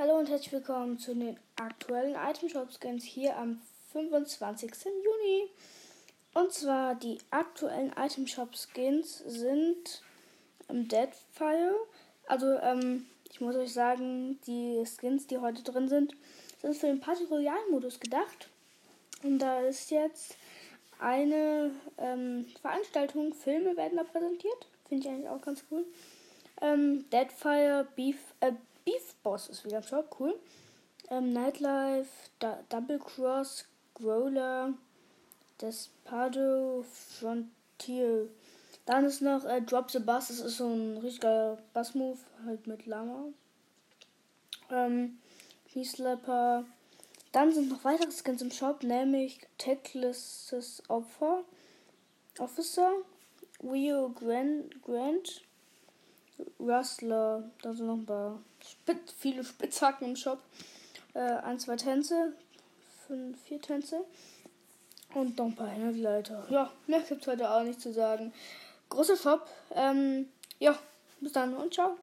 Hallo und herzlich willkommen zu den aktuellen Item Shop Skins hier am 25. Juni. Und zwar die aktuellen Item Shop Skins sind im Deadfire. Also, ähm, ich muss euch sagen, die Skins, die heute drin sind, sind für den Party Royale Modus gedacht. Und da ist jetzt eine ähm, Veranstaltung, Filme werden da präsentiert. Finde ich eigentlich auch ganz cool. Ähm, Deadfire, Beef, äh, Beef Boss ist wieder Shop, cool. Ähm, Nightlife, da Double Cross, Growler, Despado, Frontier. Dann ist noch äh, Drop the Bass, das ist so ein richtig geiler Bass-Move, halt mit Lama. Ähm, Slapper. Dann sind noch weitere Skins im Shop, nämlich Techless Opfer, Officer, Rio Grand, Grand Rustler, da sind noch ein paar Spitz, viele Spitzhacken im Shop. Äh, ein, zwei Tänze, fünf, vier Tänze und noch ein paar Händleiter. Ja, mehr gibt's heute auch nicht zu sagen. Großer Shop. Ähm, ja, bis dann und ciao.